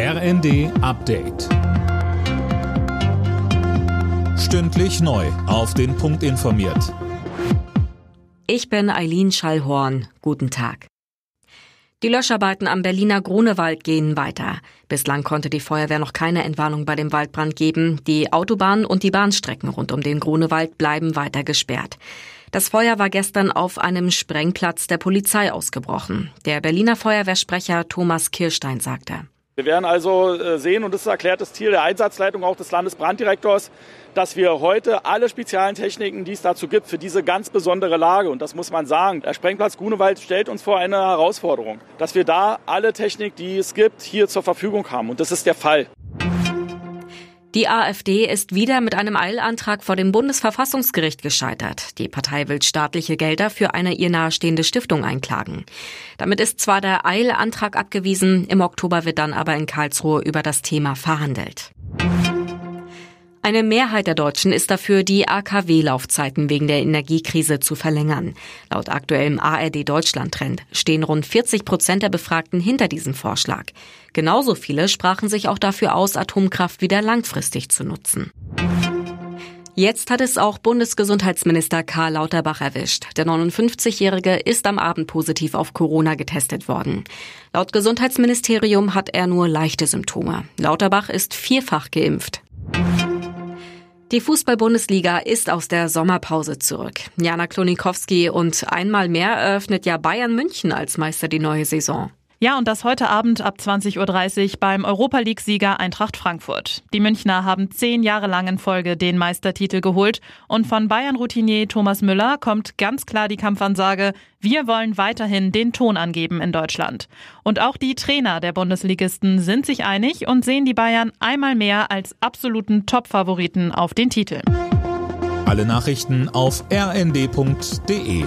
RND Update. Stündlich neu. Auf den Punkt informiert. Ich bin Eileen Schallhorn. Guten Tag. Die Löscharbeiten am Berliner Grunewald gehen weiter. Bislang konnte die Feuerwehr noch keine Entwarnung bei dem Waldbrand geben. Die Autobahnen und die Bahnstrecken rund um den Grunewald bleiben weiter gesperrt. Das Feuer war gestern auf einem Sprengplatz der Polizei ausgebrochen. Der Berliner Feuerwehrsprecher Thomas Kirstein sagte. Wir werden also äh, sehen, und das ist erklärtes Ziel der Einsatzleitung auch des Landesbranddirektors, dass wir heute alle speziellen Techniken, die es dazu gibt, für diese ganz besondere Lage, und das muss man sagen, der Sprengplatz Grunewald stellt uns vor eine Herausforderung, dass wir da alle Technik, die es gibt, hier zur Verfügung haben. Und das ist der Fall. Die AfD ist wieder mit einem Eilantrag vor dem Bundesverfassungsgericht gescheitert. Die Partei will staatliche Gelder für eine ihr nahestehende Stiftung einklagen. Damit ist zwar der Eilantrag abgewiesen, im Oktober wird dann aber in Karlsruhe über das Thema verhandelt. Eine Mehrheit der Deutschen ist dafür, die AKW-Laufzeiten wegen der Energiekrise zu verlängern. Laut aktuellem ARD Deutschland-Trend stehen rund 40 Prozent der Befragten hinter diesem Vorschlag. Genauso viele sprachen sich auch dafür aus, Atomkraft wieder langfristig zu nutzen. Jetzt hat es auch Bundesgesundheitsminister Karl Lauterbach erwischt. Der 59-Jährige ist am Abend positiv auf Corona getestet worden. Laut Gesundheitsministerium hat er nur leichte Symptome. Lauterbach ist vierfach geimpft. Die Fußball-Bundesliga ist aus der Sommerpause zurück. Jana Klonikowski und einmal mehr eröffnet ja Bayern München als Meister die neue Saison. Ja, und das heute Abend ab 20.30 Uhr beim Europa League-Sieger Eintracht Frankfurt. Die Münchner haben zehn Jahre lang in Folge den Meistertitel geholt und von Bayern-Routinier Thomas Müller kommt ganz klar die Kampfansage, wir wollen weiterhin den Ton angeben in Deutschland. Und auch die Trainer der Bundesligisten sind sich einig und sehen die Bayern einmal mehr als absoluten Top-Favoriten auf den Titel. Alle Nachrichten auf rnd.de